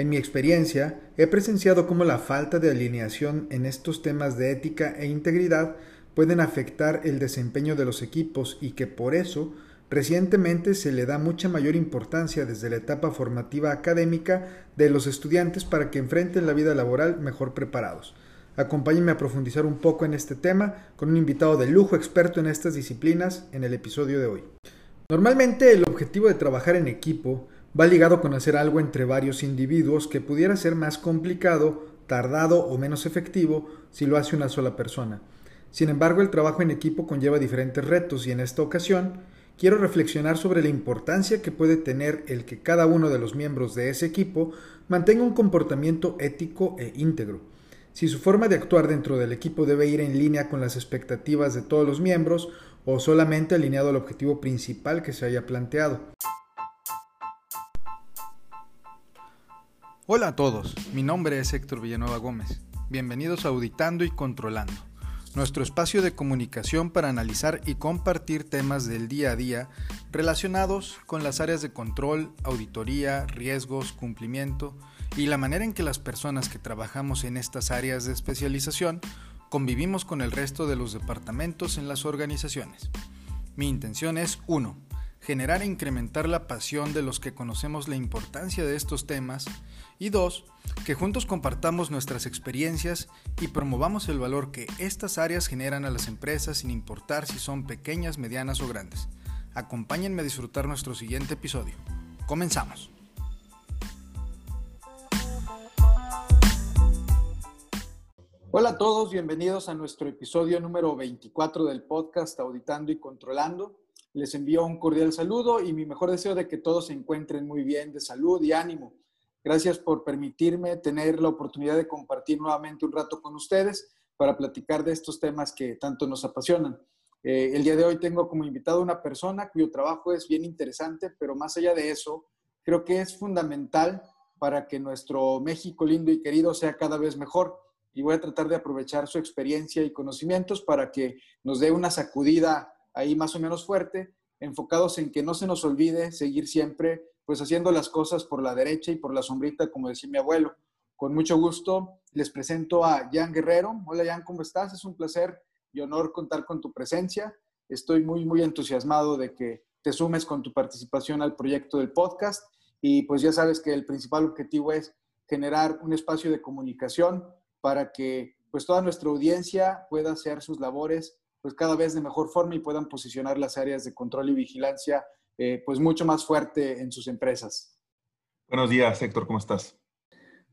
En mi experiencia, he presenciado cómo la falta de alineación en estos temas de ética e integridad pueden afectar el desempeño de los equipos y que por eso recientemente se le da mucha mayor importancia desde la etapa formativa académica de los estudiantes para que enfrenten la vida laboral mejor preparados. Acompáñenme a profundizar un poco en este tema con un invitado de lujo experto en estas disciplinas en el episodio de hoy. Normalmente el objetivo de trabajar en equipo va ligado con hacer algo entre varios individuos que pudiera ser más complicado, tardado o menos efectivo si lo hace una sola persona. Sin embargo, el trabajo en equipo conlleva diferentes retos y en esta ocasión quiero reflexionar sobre la importancia que puede tener el que cada uno de los miembros de ese equipo mantenga un comportamiento ético e íntegro. Si su forma de actuar dentro del equipo debe ir en línea con las expectativas de todos los miembros o solamente alineado al objetivo principal que se haya planteado. Hola a todos, mi nombre es Héctor Villanueva Gómez. Bienvenidos a Auditando y Controlando, nuestro espacio de comunicación para analizar y compartir temas del día a día relacionados con las áreas de control, auditoría, riesgos, cumplimiento y la manera en que las personas que trabajamos en estas áreas de especialización convivimos con el resto de los departamentos en las organizaciones. Mi intención es 1 generar e incrementar la pasión de los que conocemos la importancia de estos temas y dos, que juntos compartamos nuestras experiencias y promovamos el valor que estas áreas generan a las empresas sin importar si son pequeñas, medianas o grandes. Acompáñenme a disfrutar nuestro siguiente episodio. Comenzamos. Hola a todos, bienvenidos a nuestro episodio número 24 del podcast Auditando y Controlando. Les envío un cordial saludo y mi mejor deseo de que todos se encuentren muy bien de salud y ánimo. Gracias por permitirme tener la oportunidad de compartir nuevamente un rato con ustedes para platicar de estos temas que tanto nos apasionan. Eh, el día de hoy tengo como invitado una persona cuyo trabajo es bien interesante, pero más allá de eso, creo que es fundamental para que nuestro México lindo y querido sea cada vez mejor. Y voy a tratar de aprovechar su experiencia y conocimientos para que nos dé una sacudida ahí más o menos fuerte, enfocados en que no se nos olvide seguir siempre pues haciendo las cosas por la derecha y por la sombrita, como decía mi abuelo. Con mucho gusto les presento a Jan Guerrero. Hola Jan, ¿cómo estás? Es un placer y honor contar con tu presencia. Estoy muy, muy entusiasmado de que te sumes con tu participación al proyecto del podcast y pues ya sabes que el principal objetivo es generar un espacio de comunicación para que pues toda nuestra audiencia pueda hacer sus labores pues cada vez de mejor forma y puedan posicionar las áreas de control y vigilancia eh, pues mucho más fuerte en sus empresas. Buenos días, Héctor, ¿cómo estás?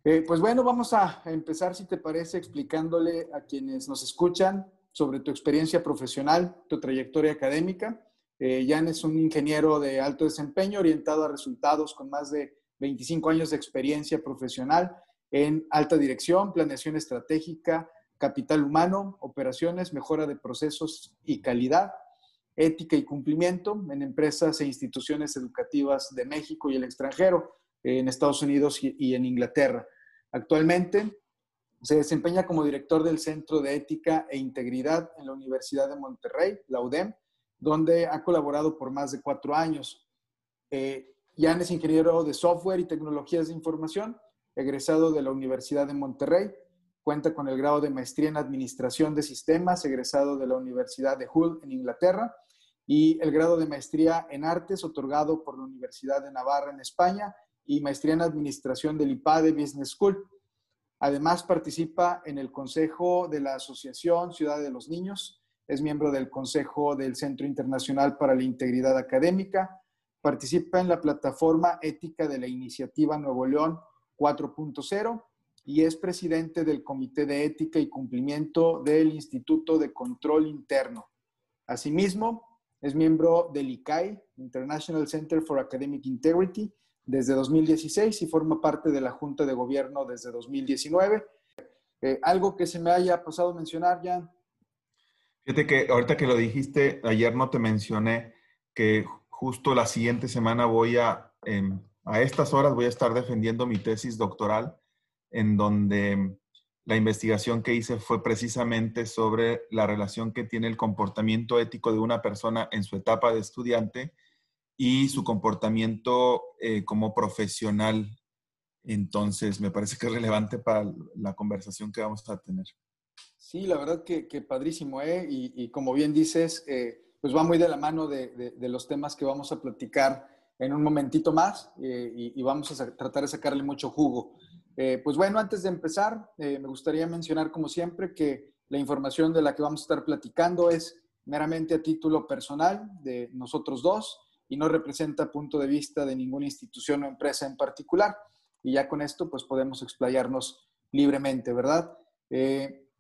Eh, pues bueno, vamos a empezar, si te parece, explicándole a quienes nos escuchan sobre tu experiencia profesional, tu trayectoria académica. Eh, Jan es un ingeniero de alto desempeño orientado a resultados con más de 25 años de experiencia profesional en alta dirección, planeación estratégica, capital humano, operaciones, mejora de procesos y calidad, ética y cumplimiento en empresas e instituciones educativas de México y el extranjero, en Estados Unidos y en Inglaterra. Actualmente se desempeña como director del Centro de Ética e Integridad en la Universidad de Monterrey, la UDEM, donde ha colaborado por más de cuatro años. Eh, Jan es ingeniero de software y tecnologías de información, egresado de la Universidad de Monterrey, Cuenta con el grado de maestría en Administración de Sistemas, egresado de la Universidad de Hull en Inglaterra, y el grado de maestría en Artes, otorgado por la Universidad de Navarra en España, y maestría en Administración del IPADE Business School. Además, participa en el Consejo de la Asociación Ciudad de los Niños, es miembro del Consejo del Centro Internacional para la Integridad Académica, participa en la plataforma ética de la Iniciativa Nuevo León 4.0 y es presidente del Comité de Ética y Cumplimiento del Instituto de Control Interno. Asimismo, es miembro del ICAI, International Center for Academic Integrity, desde 2016 y forma parte de la Junta de Gobierno desde 2019. Eh, ¿Algo que se me haya pasado mencionar, Jan? Fíjate que ahorita que lo dijiste, ayer no te mencioné que justo la siguiente semana voy a, em, a estas horas voy a estar defendiendo mi tesis doctoral en donde la investigación que hice fue precisamente sobre la relación que tiene el comportamiento ético de una persona en su etapa de estudiante y su comportamiento eh, como profesional Entonces, me parece que es relevante para la conversación que vamos a tener. Sí, la verdad que, padrísimo, ¿eh? Y, como bien dices, eh, pues va muy de la mano de, los temas que vamos a platicar en un momentito más eh, y, vamos a tratar de sacarle mucho jugo. Eh, pues bueno, antes de empezar, me gustaría mencionar, como siempre, que la información de la que vamos a estar platicando es meramente a título personal de nosotros dos y no representa punto de vista de ninguna institución o empresa en particular. Y ya con esto, pues podemos explayarnos libremente, ¿verdad?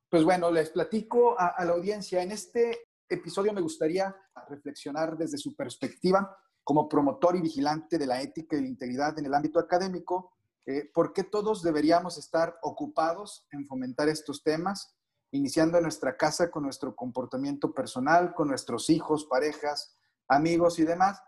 Pues bueno, les platico a, la audiencia. En este episodio me gustaría reflexionar desde su perspectiva como promotor y vigilante de la ética y la integridad en el ámbito académico, eh, por qué todos deberíamos estar ocupados en fomentar estos temas, iniciando en nuestra casa con nuestro comportamiento personal, con nuestros hijos, parejas, amigos y demás,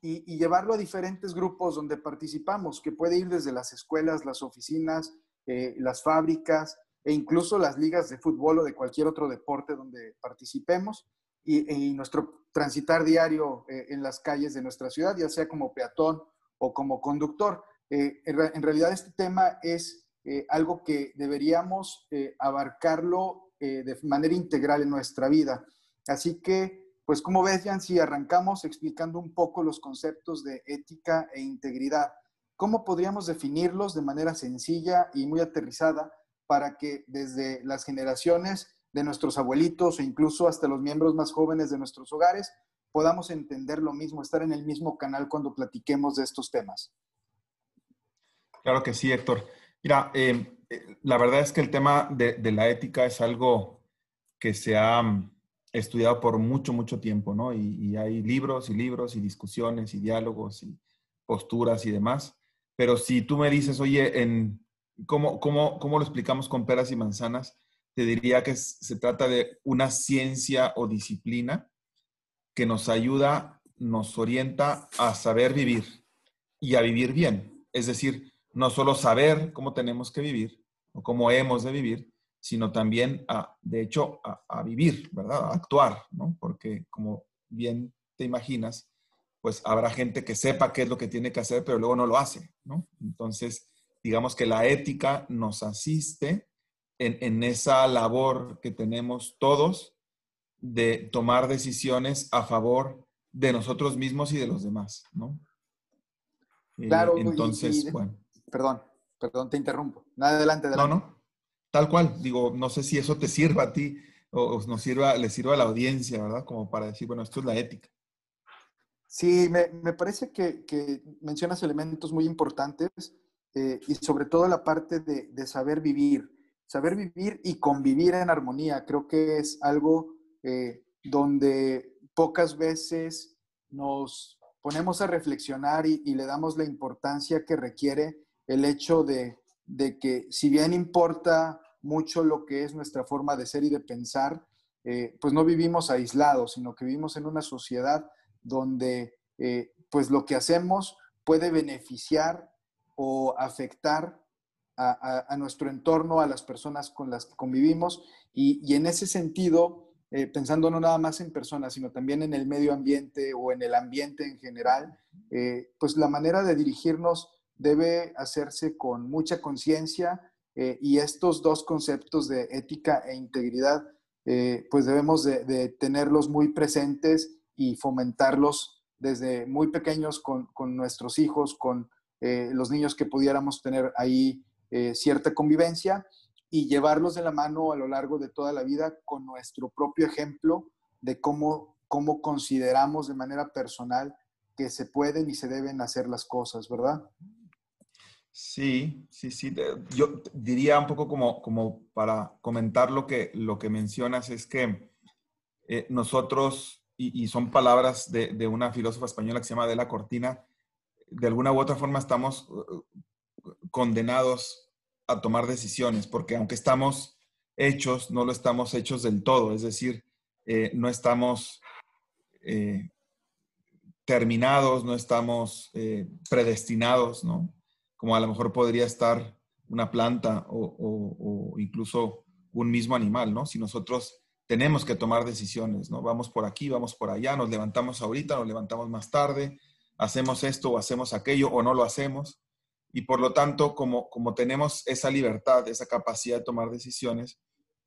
y, llevarlo a diferentes grupos donde participamos, que puede ir desde las escuelas, las oficinas, eh, las fábricas, e incluso las ligas de fútbol o de cualquier otro deporte donde participemos y, nuestro transitar diario eh, en las calles de nuestra ciudad, ya sea como peatón o como conductor. Eh, en, realidad este tema es eh, algo que deberíamos abarcarlo de manera integral en nuestra vida. Así que, pues como ves, Jan, si arrancamos explicando un poco los conceptos de ética e integridad, ¿cómo podríamos definirlos de manera sencilla y muy aterrizada? para que desde las generaciones de nuestros abuelitos o incluso hasta los miembros más jóvenes de nuestros hogares podamos entender lo mismo, estar en el mismo canal cuando platiquemos de estos temas. Claro que sí, Héctor. Mira, eh, eh, la verdad es que el tema de, la ética es algo que se ha mm, estudiado por mucho, mucho tiempo, ¿no? y, hay libros y libros y discusiones y diálogos y posturas y demás. Pero si tú me dices, oye, en, ¿Cómo, cómo, cómo lo explicamos con peras y manzanas? Te diría que se trata de una ciencia o disciplina que nos ayuda, nos orienta a saber vivir y a vivir bien. Es decir, no solo saber cómo tenemos que vivir o cómo hemos de vivir, sino también, a, de hecho, a, vivir, ¿verdad? A actuar, ¿no? Porque como bien te imaginas, pues habrá gente que sepa qué es lo que tiene que hacer, pero luego no lo hace, ¿no? Entonces, digamos que la ética nos asiste en, esa labor que tenemos todos de tomar decisiones a favor de nosotros mismos y de los demás, ¿no? Eh, claro, entonces, bueno. Perdón, perdón, te interrumpo. Adelante, adelante. No, no. Tal cual, digo, no sé si eso te sirva a ti o, nos sirva, le sirva a la audiencia, ¿verdad? Como para decir, bueno, esto es la ética. Sí, me, me parece que, que, mencionas elementos muy importantes eh, y sobre todo la parte de, de, saber vivir, saber vivir y convivir en armonía. Creo que es algo eh, donde pocas veces nos ponemos a reflexionar y, le damos la importancia que requiere el hecho de, de, que si bien importa mucho lo que es nuestra forma de ser y de pensar, eh, pues no vivimos aislados, sino que vivimos en una sociedad donde pues lo que hacemos puede beneficiar o afectar a, nuestro entorno, a las personas con las que convivimos. Y, en ese sentido, eh, pensando no nada más en personas, sino también en el medio ambiente o en el ambiente en general, eh, pues la manera de dirigirnos debe hacerse con mucha conciencia eh, y estos dos conceptos de ética e integridad, pues debemos de, tenerlos muy presentes y fomentarlos desde muy pequeños con, con nuestros hijos, con eh, los niños que pudiéramos tener ahí eh, cierta convivencia y llevarlos de la mano a lo largo de toda la vida con nuestro propio ejemplo de cómo, cómo consideramos de manera personal que se pueden y se deben hacer las cosas, ¿verdad? Sí, sí, sí. Yo diría un poco como, como para comentar lo que, lo que mencionas, es que eh, nosotros, y, son palabras de, de, una filósofa española que se llama Adela Cortina, de alguna u otra forma estamos uh, condenados a tomar decisiones, porque aunque estamos hechos, no lo estamos hechos del todo, es decir, eh, no estamos eh, terminados, no estamos predestinados, ¿no? Como a lo mejor podría estar una planta o, incluso un mismo animal, ¿no? Si nosotros tenemos que tomar decisiones, ¿no? Vamos por aquí, vamos por allá, nos levantamos ahorita, nos levantamos más tarde, hacemos esto o hacemos aquello o no lo hacemos. Y por lo tanto, como, como tenemos esa libertad, esa capacidad de tomar decisiones,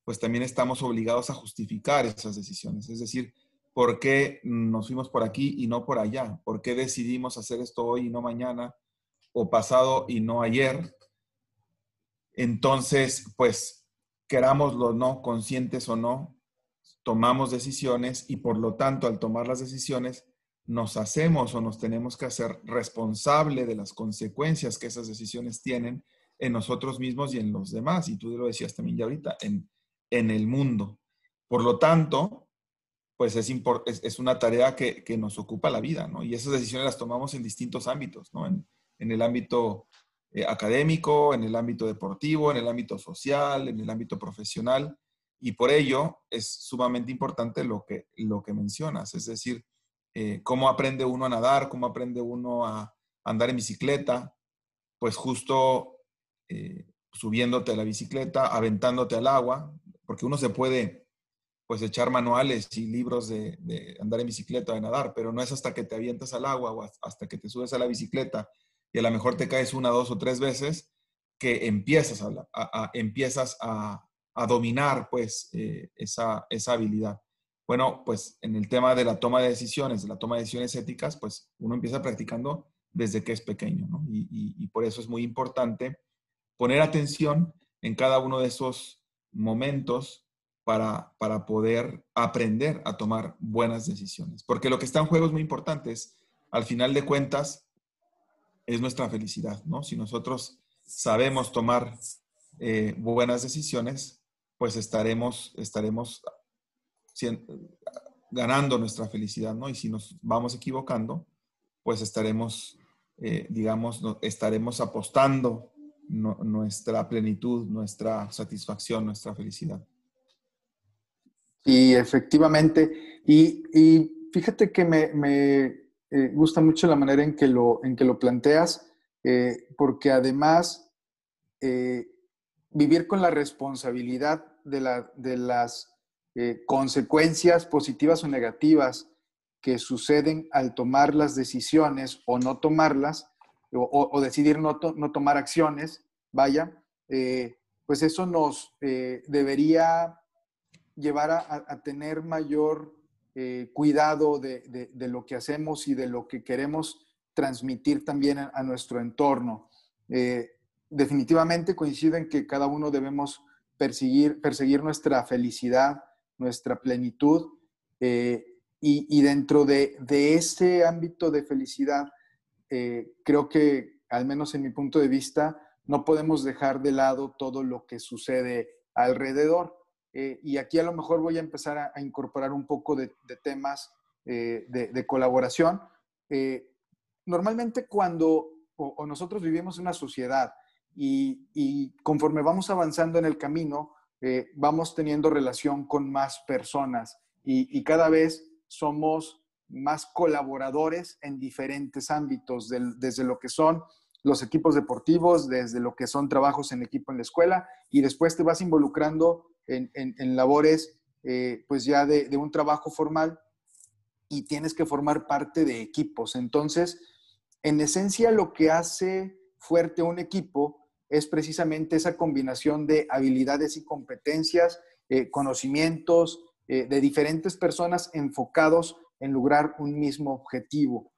pues también estamos obligados a justificar esas decisiones. Es decir, ¿por qué nos fuimos por aquí y no por allá? ¿Por qué decidimos hacer esto hoy y no mañana? ¿O pasado y no ayer? Entonces, pues, querámoslo o no, conscientes o no, tomamos decisiones y por lo tanto al tomar las decisiones nos hacemos o nos tenemos que hacer responsable de las consecuencias que esas decisiones tienen en nosotros mismos y en los demás. Y tú lo decías también ya ahorita, en, en el mundo. Por lo tanto, pues es, es, una tarea que, nos ocupa la vida, ¿no? Y esas decisiones las tomamos en distintos ámbitos, ¿no? En, el ámbito eh, académico, en el ámbito deportivo, en el ámbito social, en el ámbito profesional. Y por ello es sumamente importante lo que, lo que mencionas, es decir, eh, cómo aprende uno a nadar, cómo aprende uno a andar en bicicleta, pues justo eh, subiéndote a la bicicleta, aventándote al agua, porque uno se puede pues echar manuales y libros de, andar en bicicleta, de nadar, pero no es hasta que te avientas al agua o hasta que te subes a la bicicleta y a lo mejor te caes una, dos o tres veces que empiezas a, empiezas a, dominar pues eh, esa, esa habilidad. Bueno, pues en el tema de la toma de decisiones, de la toma de decisiones éticas, pues uno empieza practicando desde que es pequeño, ¿no? Y, por eso es muy importante poner atención en cada uno de esos momentos para, para poder aprender a tomar buenas decisiones. Porque lo que está en juego es muy importante, es, al final de cuentas, es nuestra felicidad, ¿no? Si nosotros sabemos tomar eh, buenas decisiones, pues estaremos, estaremos ganando nuestra felicidad, ¿no? Y si nos vamos equivocando, pues estaremos, eh, digamos, estaremos apostando nuestra plenitud, nuestra satisfacción, nuestra felicidad. Y efectivamente, y, fíjate que me, eh, gusta mucho la manera en que lo, en que lo planteas, eh, porque además vivir con la responsabilidad de, de las eh, consecuencias positivas o negativas que suceden al tomar las decisiones o no tomarlas, o, decidir no, no, tomar acciones, vaya, eh, pues eso nos eh, debería llevar a, tener mayor cuidado de, de, lo que hacemos y de lo que queremos transmitir también a, nuestro entorno. definitivamente coinciden en que cada uno debemos perseguir, perseguir nuestra felicidad, nuestra plenitud. Eh, y, dentro de, de, ese ámbito de felicidad, eh, creo que, al menos en mi punto de vista, no podemos dejar de lado todo lo que sucede alrededor. Eh, y aquí a lo mejor voy a empezar a, incorporar un poco de, temas de, colaboración. normalmente cuando nosotros vivimos en una sociedad y, conforme vamos avanzando en el camino, eh, vamos teniendo relación con más personas y, cada vez somos más colaboradores en diferentes ámbitos, desde lo que son los equipos deportivos, desde lo que son trabajos en equipo en la escuela y después te vas involucrando en, labores eh, pues ya de, de un trabajo formal y tienes que formar parte de equipos. Entonces, en esencia, lo que hace fuerte un equipo es precisamente esa combinación de habilidades y competencias, eh, conocimientos eh, de diferentes personas enfocados en lograr un mismo objetivo.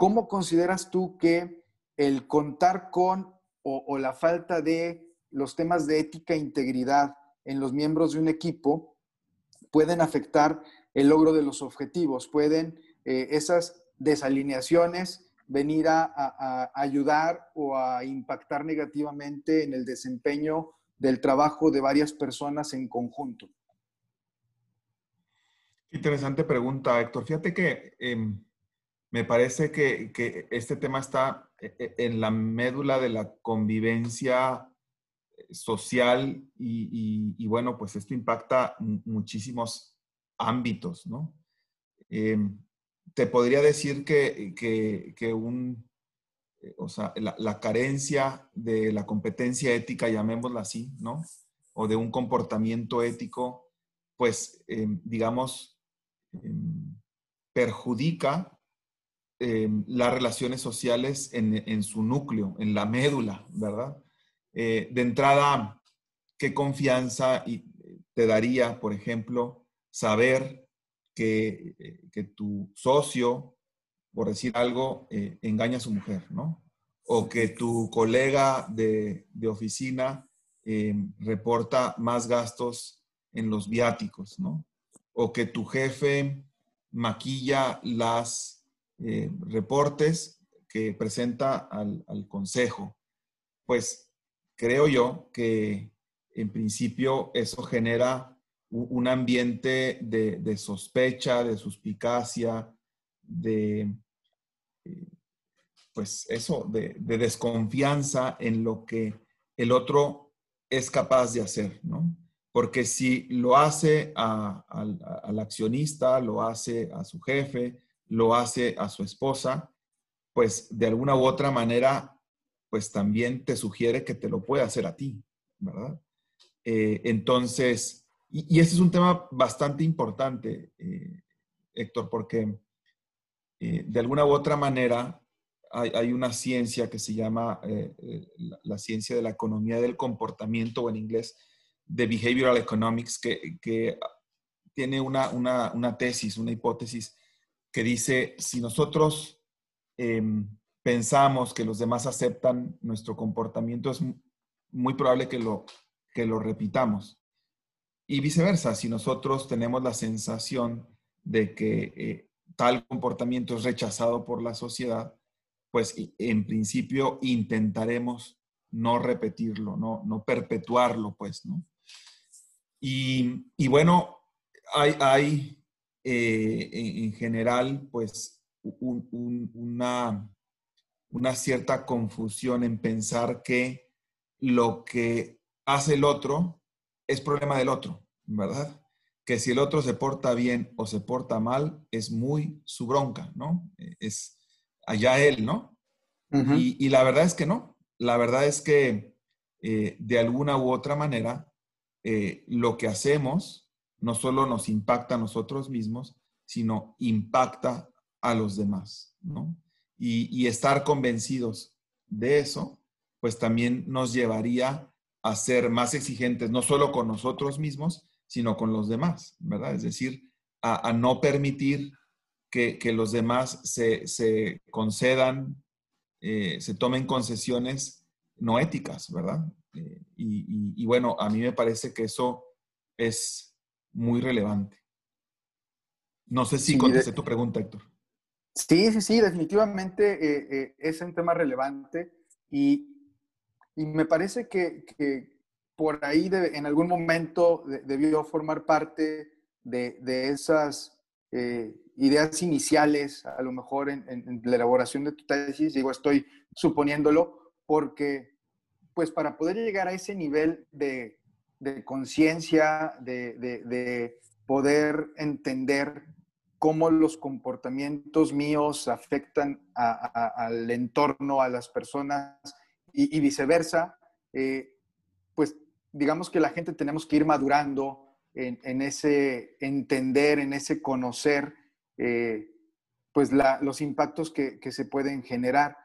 ¿Cómo consideras tú que el contar con o, la falta de los temas de ética e integridad en los miembros de un equipo pueden afectar el logro de los objetivos? ¿Pueden esas desalineaciones venir a, ayudar o a impactar negativamente en el desempeño del trabajo de varias personas en conjunto? Interesante pregunta, Héctor. Fíjate que em, me parece que, este tema está e, e, en la médula de la convivencia social y, bueno, pues esto impacta muchísimos ámbitos, ¿no? Em, te podría decir que, un, eh, o sea, la, carencia de la competencia ética, llamémosla así, ¿no? O de un comportamiento ético, pues, em, digamos, perjudica las relaciones sociales en, su núcleo, en la médula, ¿verdad? Eh, de entrada, ¿qué confianza te daría, por ejemplo, saber que, eh, que tu socio, por decir algo, eh, engaña a su mujer, ¿no? O que tu colega de, de oficina em, reporta más gastos en los viáticos, ¿no? O que tu jefe maquilla las eh, reportes que presenta al, consejo. Pues creo yo que en principio eso genera un ambiente de, sospecha, de suspicacia, de, eh, pues eso, de, desconfianza en lo que el otro es capaz de hacer, ¿no? Porque si lo hace al accionista, lo hace a su jefe, lo hace a su esposa, pues de alguna u otra manera, pues también te sugiere que te lo puede hacer a ti, ¿verdad? Eh, entonces, y, y, este es un tema bastante importante, eh, Héctor, porque eh, de alguna u otra manera hay, una ciencia que se llama la, ciencia de la economía del comportamiento, o en inglés, de Behavioral Economics que, tiene una, tesis, una hipótesis que dice, si nosotros em, pensamos que los demás aceptan nuestro comportamiento, es muy probable que lo, que lo repitamos. Y viceversa, si nosotros tenemos la sensación de que eh, tal comportamiento es rechazado por la sociedad, pues en principio intentaremos no repetirlo, no, no perpetuarlo, pues, ¿no? Y, bueno, hay, eh, en, general, pues, una, una cierta confusión en pensar que lo que hace el otro es problema del otro, ¿verdad? Que si el otro se porta bien o se porta mal, es muy su bronca, ¿no? Es allá él, ¿no? y, la verdad es que no. La verdad es que eh, de alguna u otra manera eh, lo que hacemos no solo nos impacta a nosotros mismos, sino impacta a los demás, ¿no? Y, estar convencidos de eso, pues también nos llevaría a ser más exigentes, no solo con nosotros mismos, sino con los demás, ¿verdad? Es decir, a, no permitir que, los demás se, concedan, eh, se tomen concesiones no éticas, ¿verdad? Eh, y, bueno, a mí me parece que eso es muy relevante. No sé si contesté tu pregunta, Héctor. Sí, sí, sí, definitivamente eh, eh, es un tema relevante y, me parece que, por ahí en algún momento debió formar parte de, esas ideas iniciales, a lo mejor en, en, la elaboración de tu tesis, digo, estoy suponiéndolo, porque pues para poder llegar a ese nivel de, conciencia, de, poder entender cómo los comportamientos míos afectan al entorno, a las personas y, viceversa, eh, pues digamos que la gente tenemos que ir madurando en, ese entender, en ese conocer, eh, pues los impactos que, que, se pueden generar.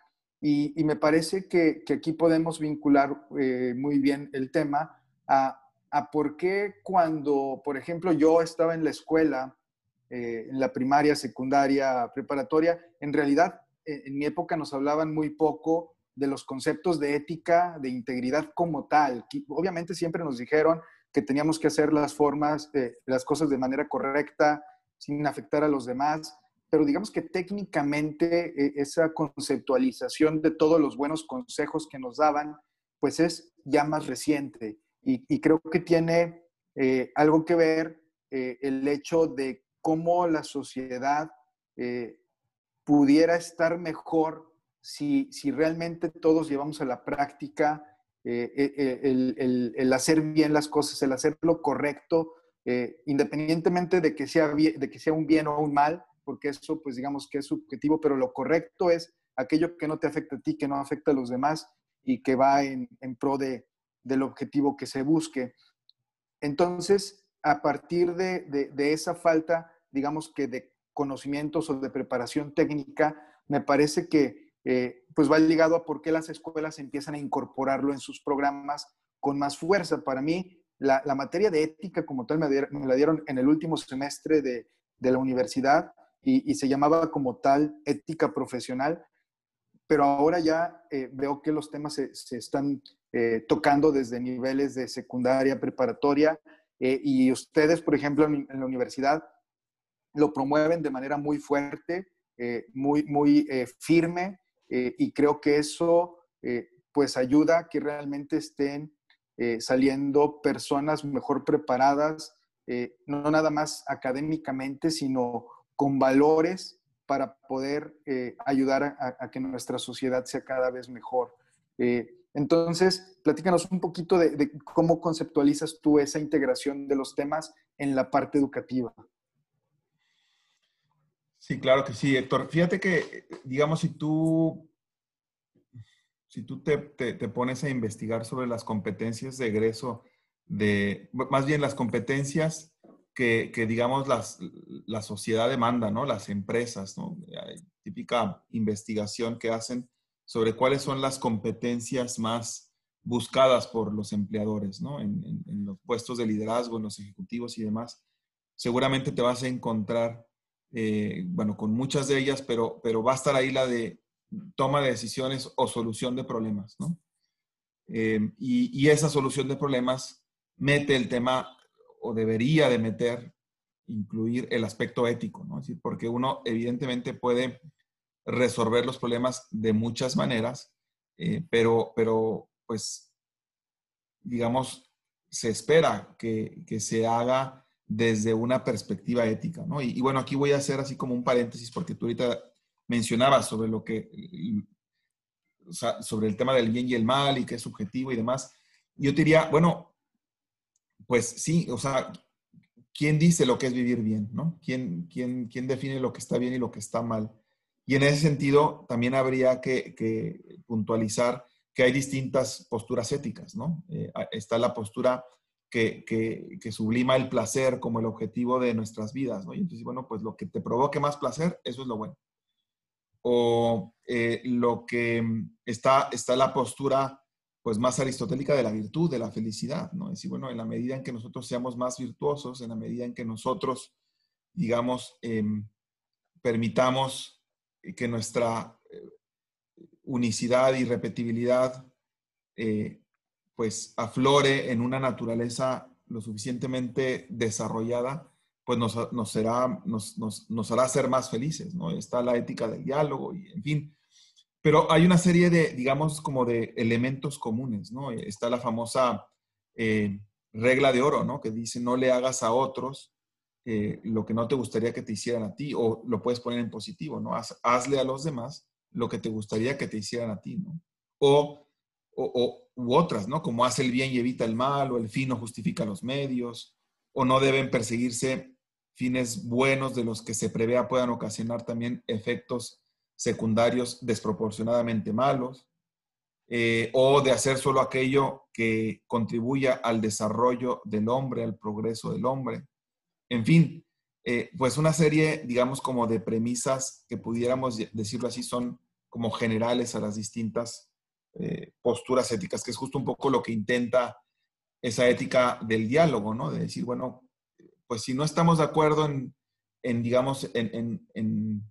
Y, me parece que, aquí podemos vincular eh, muy bien el tema a, por qué cuando, por ejemplo, yo estaba en la escuela, eh, en la primaria, secundaria, preparatoria, en realidad eh, en mi época nos hablaban muy poco de los conceptos de ética, de integridad como tal. Obviamente siempre nos dijeron que teníamos que hacer las formas, las cosas de manera correcta, sin afectar a los demás, pero digamos que técnicamente eh, esa conceptualización de todos los buenos consejos que nos daban, pues es ya más reciente y, creo que tiene eh, algo que ver eh, el hecho de cómo la sociedad pudiera estar mejor si, si, realmente todos llevamos a la práctica el, el, hacer bien las cosas, el hacer lo correcto, independientemente de que, sea de que sea un bien o un mal, porque eso pues digamos que es subjetivo, pero lo correcto es aquello que no te afecta a ti, que no afecta a los demás y que va en, pro de, del objetivo que se busque. Entonces, a partir de, de, esa falta, digamos que de conocimientos o de preparación técnica, me parece que eh, pues va ligado a por qué las escuelas empiezan a incorporarlo en sus programas con más fuerza. Para mí, la, materia de ética como tal me, la dieron en el último semestre de, la universidad y, se llamaba como tal ética profesional, pero ahora ya eh, veo que los temas se, están eh, tocando desde niveles de secundaria, preparatoria, y ustedes, por ejemplo, en la universidad lo promueven de manera muy fuerte eh, muy, muy eh, firme eh, y creo que eso pues ayuda a que realmente estén saliendo personas mejor preparadas, no nada más académicamente, sino con valores para poder ayudar a, que nuestra sociedad sea cada vez mejor. entonces, platícanos un poquito de, cómo conceptualizas tú esa integración de los temas en la parte educativa. Sí, claro que sí, Héctor. Fíjate que, digamos, si tú, si tú te, pones a investigar sobre las competencias de egreso, de, más bien las competencias que, digamos, las, la sociedad demanda, ¿no? Las empresas, típica investigación que hacen sobre cuáles son las competencias más buscadas por los empleadores, ¿no? En los puestos de liderazgo, en los ejecutivos y demás. Seguramente te vas a encontrar eh, bueno, con muchas de ellas, pero, pero va a estar ahí la de toma de decisiones o solución de problemas, ¿no? Eh, y, esa solución de problemas mete el tema, o debería de meter, incluir el aspecto ético, ¿no? porque uno evidentemente puede resolver los problemas de muchas maneras, eh, pero, pero pues, digamos, se espera que, que se haga desde una perspectiva ética, ¿no? Y, bueno, aquí voy a hacer así como un paréntesis porque tú ahorita mencionabas sobre lo que, o sea, sobre el tema del bien y el mal y que es subjetivo y demás. Yo te diría, bueno, pues sí, o sea, ¿quién dice lo que es vivir bien, no? ¿Quién, quién, quién define lo que está bien y lo que está mal? Y en ese sentido, también habría que, puntualizar que hay distintas posturas éticas, ¿no? Eh, está la postura que, sublima el placer como el objetivo de nuestras vidas, ¿no? Y entonces, bueno, pues lo que te provoque más placer, eso es lo bueno. O eh, lo que está, está la postura, pues más aristotélica de la virtud, de la felicidad, ¿no? Es decir, bueno, en la medida en que nosotros seamos más virtuosos, en la medida en que nosotros, digamos, em, permitamos que nuestra eh, unicidad y repetibilidad eh, pues aflore en una naturaleza lo suficientemente desarrollada, pues nos, será, nos, hará ser más felices, ¿no? Está la ética del diálogo y en fin. Pero hay una serie de, digamos, como de elementos comunes, ¿no? Está la famosa eh, regla de oro, ¿no? Que dice, no le hagas a otros eh, lo que no te gustaría que te hicieran a ti, o lo puedes poner en positivo, ¿no? hazle a los demás lo que te gustaría que te hicieran a ti, ¿no? O, o u otras, ¿no? Como hace el bien y evita el mal, o el fin no justifica los medios, o no deben perseguirse fines buenos de los que se prevea puedan ocasionar también efectos secundarios desproporcionadamente malos, eh, o de hacer solo aquello que contribuya al desarrollo del hombre, al progreso del hombre. En fin, eh, pues una serie, digamos, como de premisas que pudiéramos decirlo así, son como generales a las distintas eh, posturas éticas, que es justo un poco lo que intenta esa ética del diálogo, ¿no? De decir, bueno, pues si no estamos de acuerdo en, en digamos, en, en,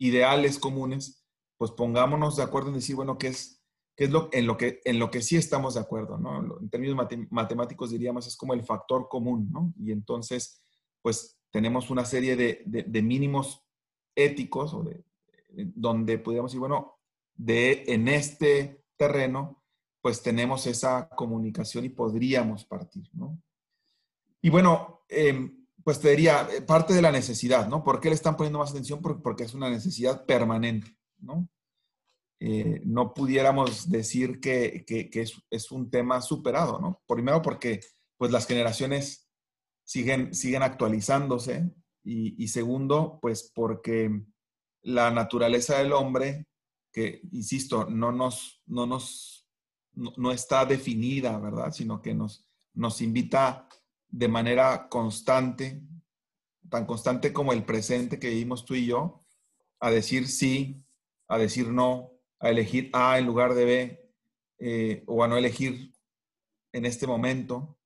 ideales comunes, pues pongámonos de acuerdo en decir, bueno, ¿qué es, qué es lo, en, lo que, en lo que sí estamos de acuerdo, ¿no? En términos matemáticos diríamos, es como el factor común, ¿no? Y entonces, pues tenemos una serie de, de, mínimos éticos o de, donde podríamos decir, bueno, de en este terreno, pues tenemos esa comunicación y podríamos partir, ¿no? Y bueno, em, pues te diría, eh, parte de la necesidad, ¿no? ¿Por qué le están poniendo más atención? Porque es una necesidad permanente, ¿no? Eh, no pudiéramos decir que, es, un tema superado, ¿no? Primero porque, pues las generaciones siguen, siguen actualizándose y, y segundo, pues porque la naturaleza del hombre insisto, no nos, no nos, no, está definida, ¿verdad? Sino que nos, nos invita de manera constante, tan constante como el presente que vivimos tú y yo, a decir sí a decir no, a elegir A en lugar de B, eh, o a no elegir en este momento.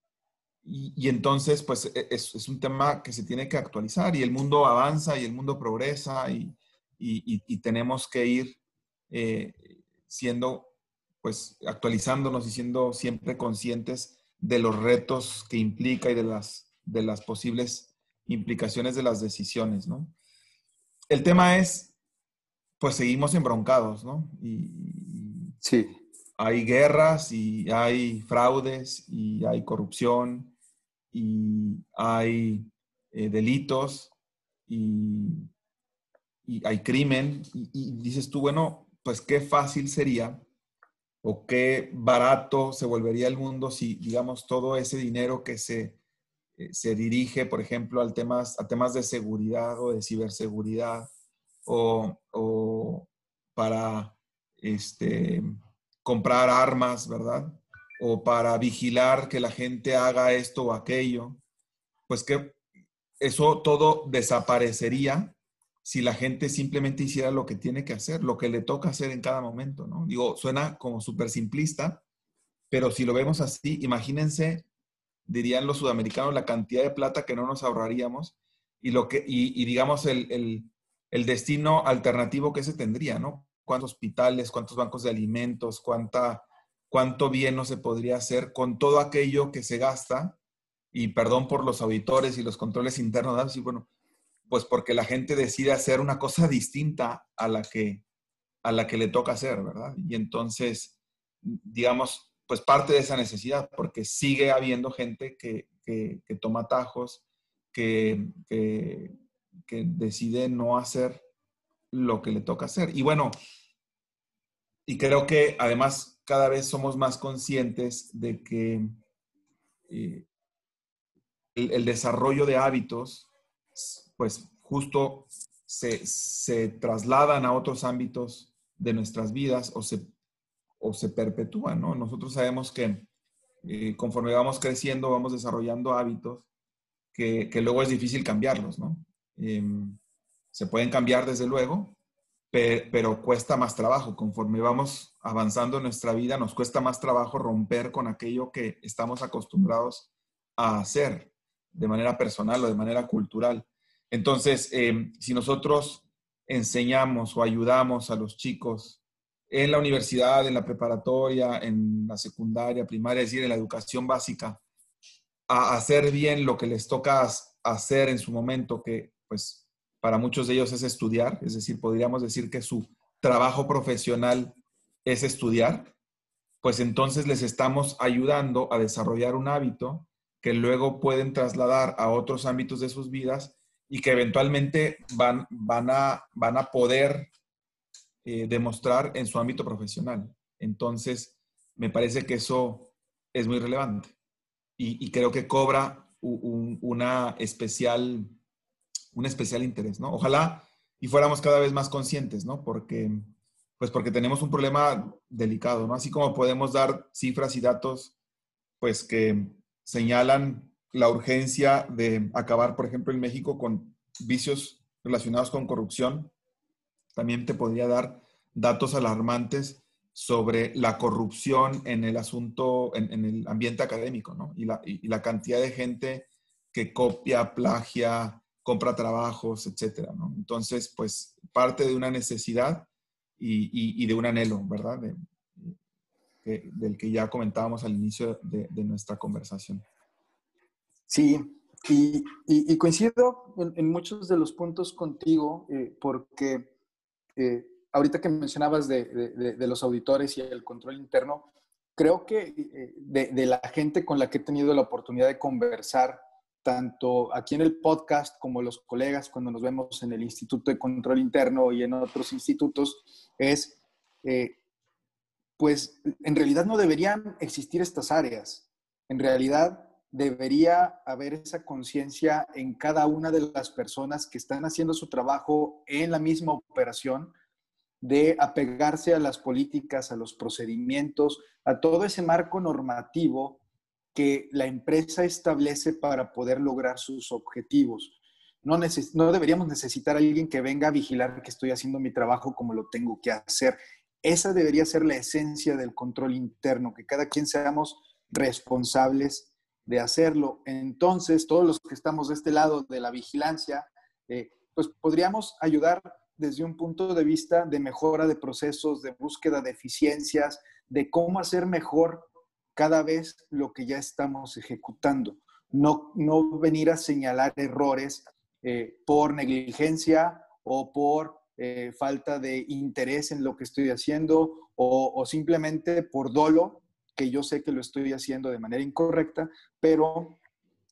Y, entonces, pues e, es, un tema que se tiene que actualizar y el mundo avanza y el mundo progresa y, tenemos que ir eh, siendo, pues actualizándonos y siendo siempre conscientes de los retos que implica y de las, de las posibles implicaciones de las decisiones, ¿no? El tema es, pues seguimos embroncados, ¿no? Y, sí. Hay guerras y hay fraudes y hay corrupción y hay eh, delitos y, hay crimen. y dices tú, bueno, pues qué fácil sería o qué barato se volvería el mundo si, digamos, todo ese dinero que se, eh, se dirige, por ejemplo, al temas, a temas de seguridad o de ciberseguridad o, o para este, comprar armas, ¿verdad? O para vigilar que la gente haga esto o aquello, pues que eso todo desaparecería si la gente simplemente hiciera lo que tiene que hacer, lo que le toca hacer en cada momento, ¿no? Digo, suena como súper simplista, pero si lo vemos así, imagínense, dirían los sudamericanos, la cantidad de plata que no nos ahorraríamos y, lo que, y, digamos, el, destino alternativo que se tendría, ¿no? ¿Cuántos hospitales, cuántos bancos de alimentos, cuánta, cuánto bien no se podría hacer con todo aquello que se gasta? Y perdón por los auditores y los controles internos, y bueno, pues porque la gente decide hacer una cosa distinta a la que, a la que le toca hacer, ¿verdad? Y entonces, digamos, pues parte de esa necesidad, porque sigue habiendo gente que, toma atajos, que, que, decide no hacer lo que le toca hacer. Y bueno, y creo que además cada vez somos más conscientes de que eh, el desarrollo de hábitos pues justo se, trasladan a otros ámbitos de nuestras vidas o se, o se perpetúan, ¿no? Nosotros sabemos que eh, conforme vamos creciendo, vamos desarrollando hábitos que, luego es difícil cambiarlos, ¿no? Em, se pueden cambiar desde luego, pero cuesta más trabajo. Conforme vamos avanzando en nuestra vida, nos cuesta más trabajo romper con aquello que estamos acostumbrados a hacer de manera personal o de manera cultural. Entonces, em, si nosotros enseñamos o ayudamos a los chicos en la universidad, en la preparatoria, en la secundaria, primaria, es decir, en la educación básica, a hacer bien lo que les toca hacer en su momento, que pues para muchos de ellos es estudiar, es decir, podríamos decir que su trabajo profesional es estudiar, pues entonces les estamos ayudando a desarrollar un hábito que luego pueden trasladar a otros ámbitos de sus vidas y que eventualmente van, van, a, van a poder eh, demostrar en su ámbito profesional. Entonces, me parece que eso es muy relevante y, creo que cobra una especial, un especial interés, ¿no? Ojalá y fuéramos cada vez más conscientes, ¿no? Porque, pues porque tenemos un problema delicado, ¿no? Así como podemos dar cifras y datos, pues que señalan la urgencia de acabar, por ejemplo, en México con vicios relacionados con corrupción. También te podría dar datos alarmantes sobre la corrupción en el asunto, en, el ambiente académico, ¿no? Y la, cantidad de gente que copia, plagia, compra trabajos, etcétera, ¿no? Entonces, pues, parte de una necesidad y, de un anhelo, ¿verdad? del que ya comentábamos al inicio de nuestra conversación. Sí, y, coincido en, muchos de los puntos contigo, eh, porque eh, ahorita que mencionabas de, los auditores y el control interno, creo que eh, de, la gente con la que he tenido la oportunidad de conversar, tanto aquí en el podcast como los colegas cuando nos vemos en el Instituto de Control Interno y en otros institutos, es, pues en realidad no deberían existir estas áreas. En realidad debería haber esa conciencia en cada una de las personas que están haciendo su trabajo en la misma operación de apegarse a las políticas, a los procedimientos, a todo ese marco normativo que la empresa establece para poder lograr sus objetivos. no, no deberíamos necesitar a alguien que venga a vigilar que estoy haciendo mi trabajo como lo tengo que hacer. Esa debería ser la esencia del control interno, que cada quien seamos responsables de hacerlo. Entonces, todos los que estamos de este lado de la vigilancia, eh, pues podríamos ayudar desde un punto de vista de mejora de procesos, de búsqueda de eficiencias, de cómo hacer mejor cada vez lo que ya estamos ejecutando. No, no venir a señalar errores eh, por negligencia o por eh, falta de interés en lo que estoy haciendo o, simplemente por dolo, que yo sé que lo estoy haciendo de manera incorrecta, pero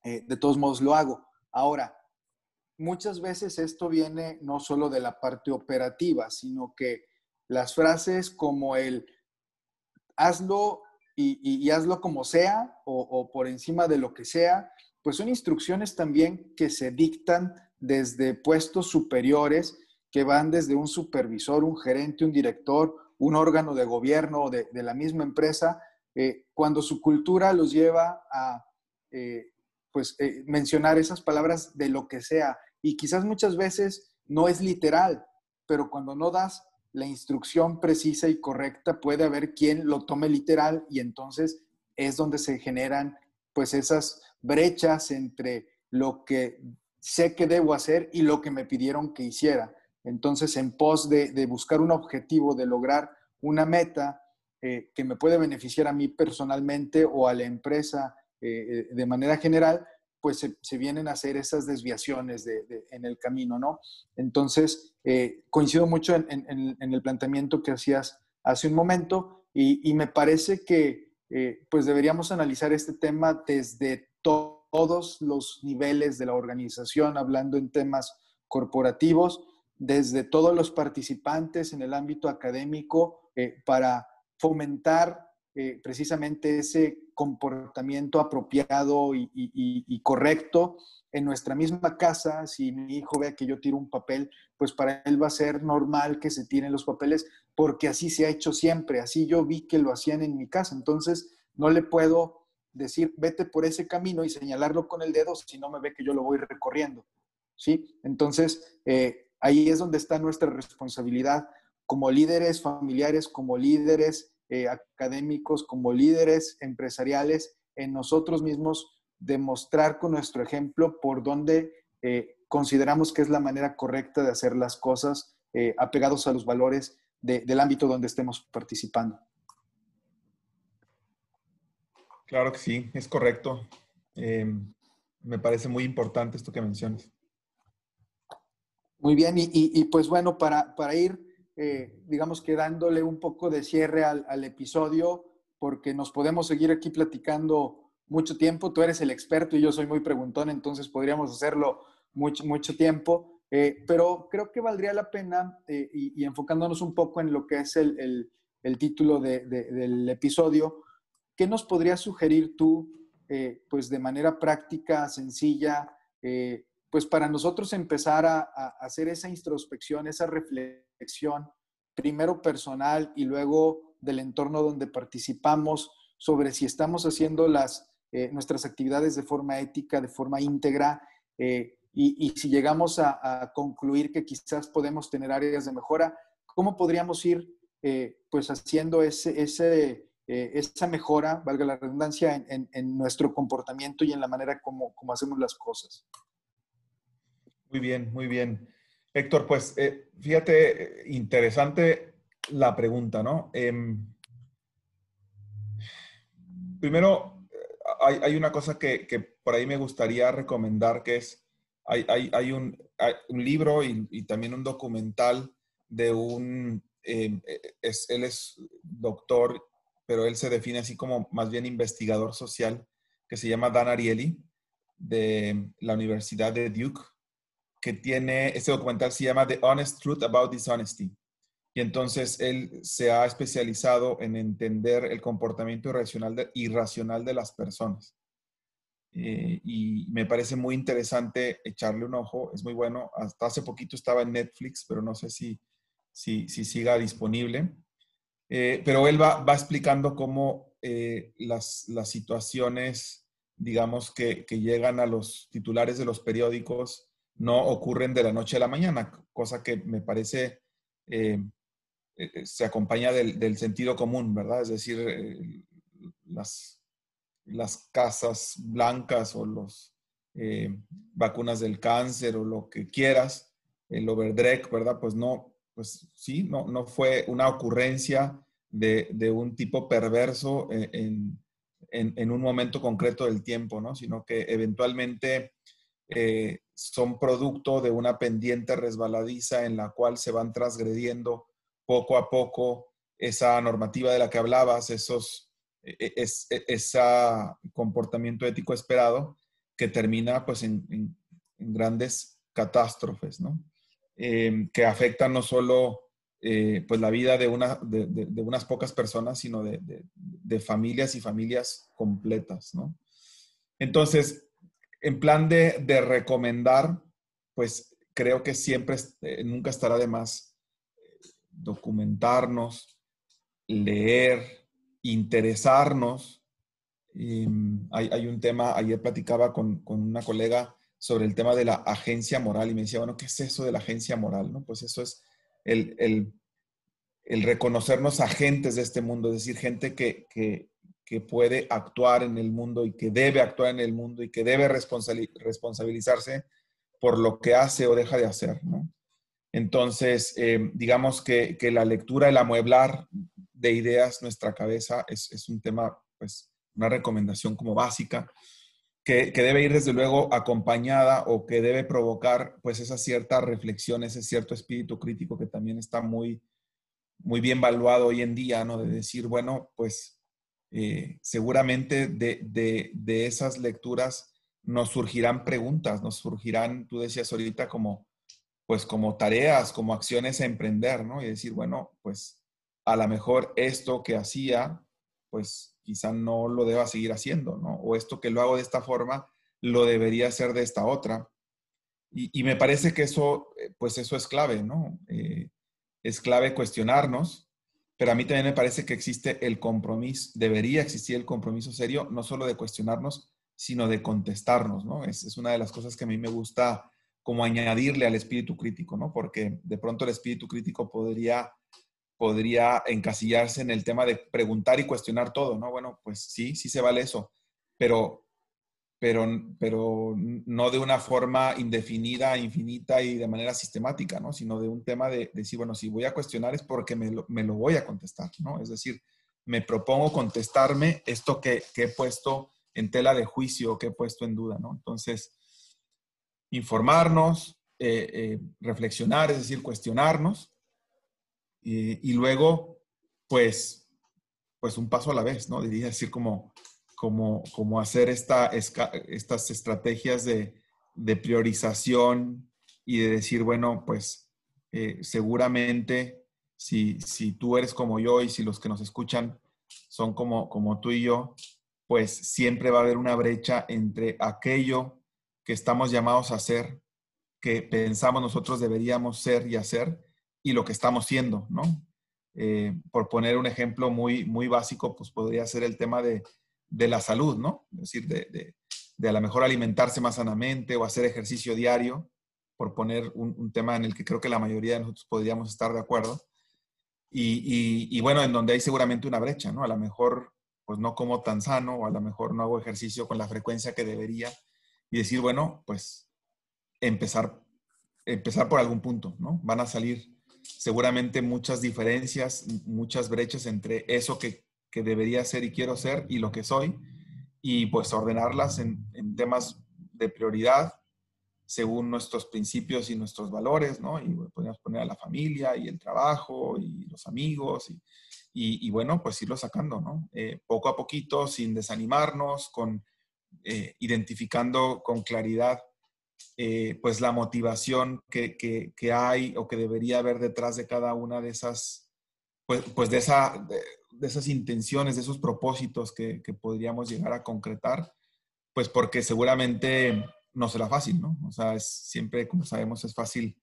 eh, de todos modos lo hago. Ahora, muchas veces esto viene no solo de la parte operativa, sino que las frases como el hazlo y, hazlo como sea o, o, por encima de lo que sea, pues son instrucciones también que se dictan desde puestos superiores que van desde un supervisor, un gerente, un director, un órgano de gobierno de, de la misma empresa, eh, cuando su cultura los lleva a eh, pues, eh, mencionar esas palabras de lo que sea. Y quizás muchas veces no es literal, pero cuando no das la instrucción precisa y correcta, puede haber quien lo tome literal y entonces es donde se generan pues esas brechas entre lo que sé que debo hacer y lo que me pidieron que hiciera. Entonces, en pos de, buscar un objetivo, de lograr una meta eh, que me puede beneficiar a mí personalmente o a la empresa eh, eh, de manera general, pues se, vienen a hacer esas desviaciones en el camino, ¿no? Entonces, coincido mucho en, el planteamiento que hacías hace un momento y, me parece que pues deberíamos analizar este tema desde todos los niveles de la organización, hablando en temas corporativos, desde todos los participantes en el ámbito académico eh, para fomentar eh, precisamente ese comportamiento apropiado y, correcto en nuestra misma casa. Si mi hijo ve que yo tiro un papel, pues para él va a ser normal que se tiren los papeles porque así se ha hecho siempre, así yo vi que lo hacían en mi casa. Entonces, no le puedo decir, vete por ese camino y señalarlo con el dedo si no me ve que yo lo voy recorriendo. ¿Sí? Entonces, eh, Ahí es donde está nuestra responsabilidad como líderes familiares, como líderes eh, académicos, como líderes empresariales, en nosotros mismos demostrar con nuestro ejemplo por dónde eh, consideramos que es la manera correcta de hacer las cosas eh, apegados a los valores del ámbito donde estemos participando. Claro que sí, es correcto. me parece muy importante esto que mencionas. Muy bien, y, pues bueno, para, para ir, eh, digamos que dándole un poco de cierre al, episodio, porque nos podemos seguir aquí platicando mucho tiempo. Tú eres el experto y yo soy muy preguntón, entonces podríamos hacerlo mucho, mucho tiempo. Eh, pero creo que valdría la pena, eh, y, enfocándonos un poco en lo que es el, el, título de, del episodio, ¿qué nos podrías sugerir tú, pues de manera práctica, sencilla, pues para nosotros empezar a, hacer esa introspección, esa reflexión, primero personal y luego del entorno donde participamos, sobre si estamos haciendo las, eh, nuestras actividades de forma ética, de forma íntegra, eh, y, si llegamos a, concluir que quizás podemos tener áreas de mejora, ¿cómo podríamos ir eh, pues haciendo esa mejora, valga la redundancia, en, nuestro comportamiento y en la manera como hacemos las cosas? Muy bien, muy bien. Héctor, pues eh, fíjate, interesante la pregunta, ¿no? Em, primero, hay, una cosa que, por ahí me gustaría recomendar, que es, hay, un, libro y, también un documental de un, em, él es doctor, pero él se define así como más bien investigador social, que se llama Dan Ariely, de la Universidad de Duke que tiene, este documental se llama The Honest Truth About Dishonesty. Y entonces él se ha especializado en entender el comportamiento irracional de, irracional de las personas. Eh, y me parece muy interesante echarle un ojo, es muy bueno. Hasta hace poquito estaba en Netflix, pero no sé si, si, si siga disponible. Eh, pero él va, va explicando cómo eh, las, las, situaciones, digamos, que, que llegan a los titulares de los periódicos, no ocurren de la noche a la mañana, cosa que me parece eh, eh, se acompaña del, sentido común, ¿verdad? Es decir, las, las casas blancas o las vacunas del cáncer o lo que quieras, el overdrek, ¿verdad? Pues no, pues sí, no, no fue una ocurrencia de, un tipo perverso en, un momento concreto del tiempo, ¿no? Sino que eventualmente eh, son producto de una pendiente resbaladiza en la cual se van transgrediendo poco a poco esa normativa de la que hablabas, esos, e, e, es, e, ese comportamiento ético esperado que termina pues en, grandes catástrofes, ¿no? Eh, que afectan no solo eh, pues la vida de, una, de, unas pocas personas, sino de, familias y familias completas, ¿no? Entonces, en plan de, recomendar, pues creo que siempre, eh, nunca estará de más eh, documentarnos, leer, interesarnos. Mm, hay, un tema, ayer platicaba con, una colega sobre el tema de la agencia moral y me decía, bueno, ¿qué es eso de la agencia moral? ¿no? Pues eso es el, reconocernos agentes de este mundo, es decir, gente que, puede actuar en el mundo y que debe actuar en el mundo y que debe responsabilizarse por lo que hace o deja de hacer. Entonces, eh, digamos que, la lectura, el amueblar de ideas nuestra cabeza es, es, un tema, pues, una recomendación como básica que, debe ir desde luego acompañada o que debe provocar pues esa cierta reflexión, ese cierto espíritu crítico que también está muy, muy bien valuado hoy en día, ¿no? De decir, bueno, pues eh, seguramente de, de, esas lecturas nos surgirán preguntas, nos surgirán, tú decías ahorita, como, pues como tareas, como acciones a emprender, ¿no? Y decir, bueno, pues a lo mejor esto que hacía, pues quizá no lo deba seguir haciendo, ¿no? O esto que lo hago de esta forma, lo debería hacer de esta otra. Y, me parece que eso, eh, pues eso es clave, ¿no? Eh, es clave cuestionarnos, pero a mí también me parece que existe el compromiso, debería existir el compromiso serio, no solo de cuestionarnos, sino de contestarnos, ¿no? Es, es una de las cosas que a mí me gusta como añadirle al espíritu crítico, ¿no? Porque de pronto el espíritu crítico podría podría encasillarse en el tema de preguntar y cuestionar todo, ¿no? Bueno, pues sí, sí se vale eso, pero, pero, pero no de una forma indefinida, infinita y de manera sistemática, ¿no? Sino de un tema de, decir, bueno, si voy a cuestionar es porque me lo, voy a contestar, ¿no? Es decir, me propongo contestarme esto que, que he puesto en tela de juicio, que he puesto en duda, ¿no? Entonces, informarnos, eh, eh, reflexionar, es decir, cuestionarnos, y, luego, pues, pues un paso a la vez, ¿no? Diría decir como, como, como hacer esta, estas estrategias de, de, priorización y de decir, bueno, pues eh, seguramente si, si tú eres como yo y si los que nos escuchan son como, como tú y yo, pues siempre va a haber una brecha entre aquello que estamos llamados a hacer, que pensamos nosotros deberíamos ser y hacer, y lo que estamos siendo, ¿no? Eh, por poner un ejemplo muy, muy básico, pues podría ser el tema de, de la salud, ¿no? Es decir, de, de, a lo mejor alimentarse más sanamente o hacer ejercicio diario, por poner un, tema en el que creo que la mayoría de nosotros podríamos estar de acuerdo. Y, y, y, bueno, en donde hay seguramente una brecha, ¿no? A lo mejor, pues no como tan sano o a lo mejor no hago ejercicio con la frecuencia que debería y decir, bueno, pues empezar, empezar por algún punto, ¿no? Van a salir seguramente muchas diferencias, muchas brechas entre eso que, debería ser y quiero ser y lo que soy, y pues ordenarlas en, temas de prioridad según nuestros principios y nuestros valores, ¿no? Y podemos poner a la familia y el trabajo y los amigos y, bueno, pues irlo sacando, ¿no? Eh, poco a poquito, sin desanimarnos, con, eh, identificando con claridad eh, pues la motivación que, hay o que debería haber detrás de cada una de esas, pues, pues de, esa, esas intenciones, de esos propósitos que, podríamos llegar a concretar, pues porque seguramente no será fácil, ¿no? O sea, es, siempre, como sabemos, es fácil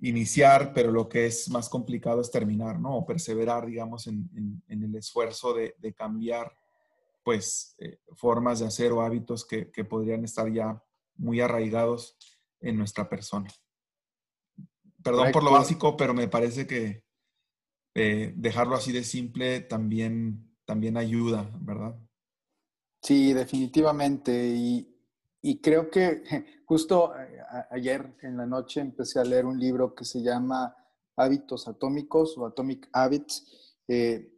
iniciar, pero lo que es más complicado es terminar, ¿no? O perseverar, digamos, en, el esfuerzo de, cambiar, pues, eh, formas de hacer o hábitos que, que podrían estar ya muy arraigados en nuestra persona. Perdón por lo básico, pero me parece que eh, dejarlo así de simple también, también ayuda, ¿verdad? Sí, definitivamente. Y, y creo que justo eh, ayer en la noche empecé a leer un libro que se llama Hábitos Atómicos o Atomic Habits, eh,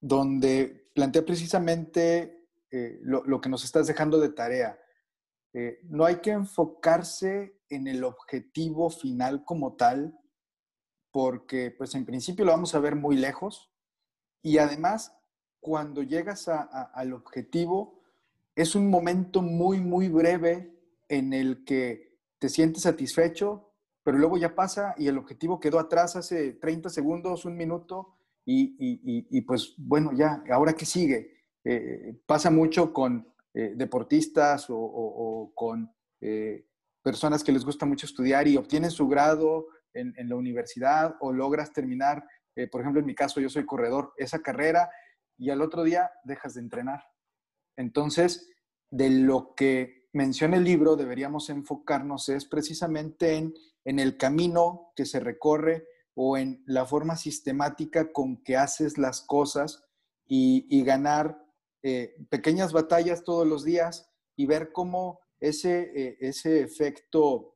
donde plantea precisamente eh, lo, que nos estás dejando de tarea. no hay que enfocarse en el objetivo final como tal, porque pues en principio lo vamos a ver muy lejos y además cuando llegas al objetivo, es un momento muy, muy breve en el que te sientes satisfecho, pero luego ya pasa y el objetivo quedó atrás hace 30 segundos, un minuto, y, pues bueno, ya, ahora qué sigue. Eh, pasa mucho con eh, deportistas o, con eh, personas que les gusta mucho estudiar y obtienen su grado en, en la universidad o logras terminar, por ejemplo, en mi caso, yo soy corredor, esa carrera y al otro día dejas de entrenar. Entonces, de lo que menciona el libro, deberíamos enfocarnos es precisamente en, el camino que se recorre o en la forma sistemática con que haces las cosas y, ganar eh, pequeñas batallas todos los días y ver cómo ese, eh, ese efecto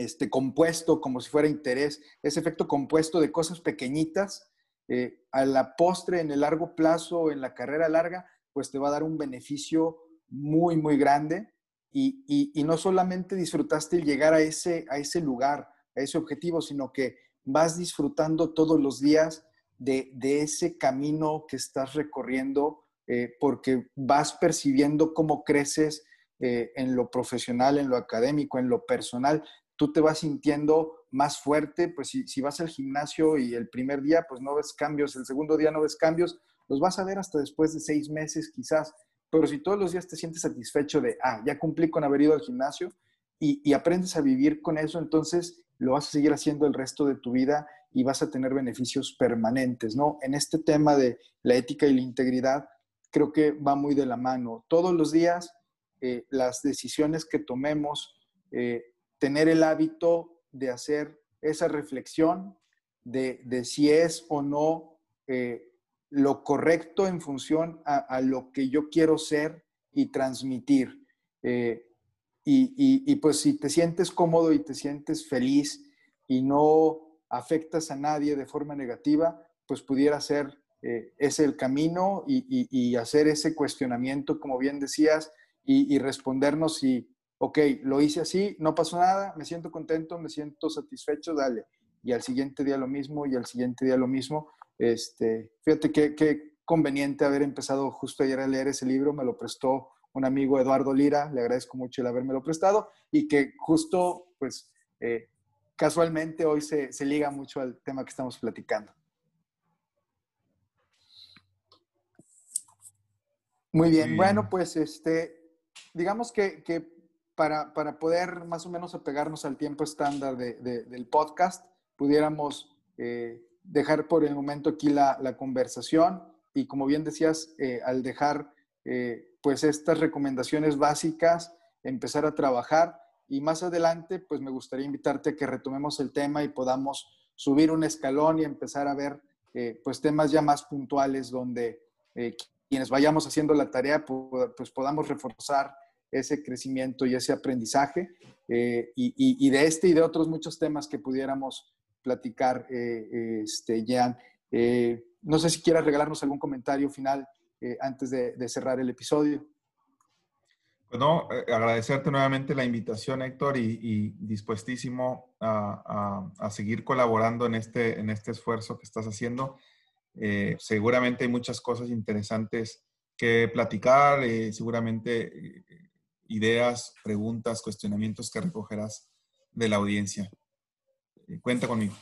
este, compuesto, como si fuera interés, ese efecto compuesto de cosas pequeñitas, eh, a la postre, en el largo plazo, en la carrera larga, pues te va a dar un beneficio muy, muy grande. Y, no solamente disfrutaste el llegar a ese, a ese lugar, a ese objetivo, sino que vas disfrutando todos los días de, ese camino que estás recorriendo, eh, porque vas percibiendo cómo creces eh, en lo profesional, en lo académico, en lo personal. Tú te vas sintiendo más fuerte, pues si, si vas al gimnasio y el primer día pues no ves cambios, el segundo día no ves cambios, los vas a ver hasta después de seis meses quizás, pero si todos los días te sientes satisfecho de, ah, ya cumplí con haber ido al gimnasio y, aprendes a vivir con eso, entonces lo vas a seguir haciendo el resto de tu vida y vas a tener beneficios permanentes, ¿no? En este tema de la ética y la integridad, creo que va muy de la mano. Todos los días, eh, las decisiones que tomemos, eh, tener el hábito de hacer esa reflexión de, de si es o no eh, lo correcto en función a, lo que yo quiero ser y transmitir. Eh, y, pues si te sientes cómodo y te sientes feliz y no afectas a nadie de forma negativa, pues pudiera ser eh, ese el camino y, hacer ese cuestionamiento, como bien decías, y, respondernos si, ok, lo hice así, no pasó nada, me siento contento, me siento satisfecho, dale. Y al siguiente día lo mismo, y al siguiente día lo mismo, este, fíjate qué, conveniente haber empezado justo ayer a leer ese libro, me lo prestó un amigo Eduardo Lira, le agradezco mucho el habérmelo prestado y que justo, pues, eh, casualmente hoy se, liga mucho al tema que estamos platicando. Muy bien, bueno, pues, este, digamos que, para, poder más o menos apegarnos al tiempo estándar del podcast, pudiéramos eh, dejar por el momento aquí la, conversación y como bien decías, eh, al dejar eh, pues estas recomendaciones básicas, empezar a trabajar y más adelante pues me gustaría invitarte a que retomemos el tema y podamos subir un escalón y empezar a ver pues temas ya más puntuales donde quienes vayamos haciendo la tarea pues podamos reforzar ese crecimiento y ese aprendizaje y, y, de este y de otros muchos temas que pudiéramos platicar, eh, este, Jean. Eh, no sé si quieras regalarnos algún comentario final eh, antes de, cerrar el episodio. Bueno, agradecerte nuevamente la invitación, Héctor, y, dispuestísimo a, seguir colaborando en este, en este esfuerzo que estás haciendo. seguramente hay muchas cosas interesantes que platicar, seguramente ideas, preguntas, cuestionamientos que recogerás de la audiencia cuenta conmigo.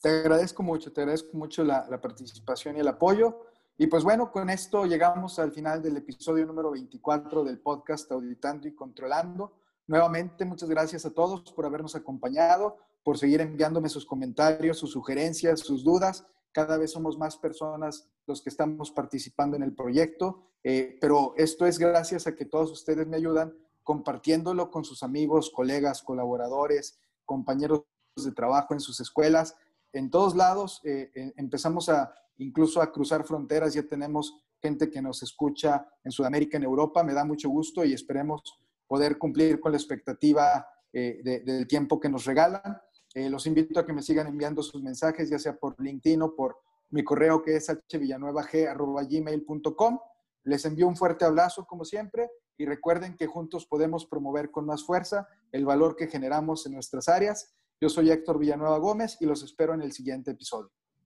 Te agradezco mucho, te agradezco mucho la, participación y el apoyo. Y pues bueno, con esto llegamos al final del episodio número 24 del podcast Auditando y Controlando. Nuevamente, muchas gracias a todos por habernos acompañado, por seguir enviándome sus comentarios, sus sugerencias, sus dudas. Cada vez somos más personas los que estamos participando en el proyecto, eh, pero esto es gracias a que todos ustedes me ayudan compartiéndolo con sus amigos, colegas, colaboradores, compañeros de trabajo en sus escuelas. En todos lados eh, eh, empezamos a incluso a cruzar fronteras, ya tenemos gente que nos escucha en Sudamérica, en Europa, me da mucho gusto y esperemos poder cumplir con la expectativa del tiempo que nos regalan. Los invito a que me sigan enviando sus mensajes, ya sea por LinkedIn o por mi correo que es hvillanuevag.gmail.com. Les envío un fuerte abrazo, como siempre, y recuerden que juntos podemos promover con más fuerza el valor que generamos en nuestras áreas. Yo soy Héctor Villanueva Gómez y los espero en el siguiente episodio.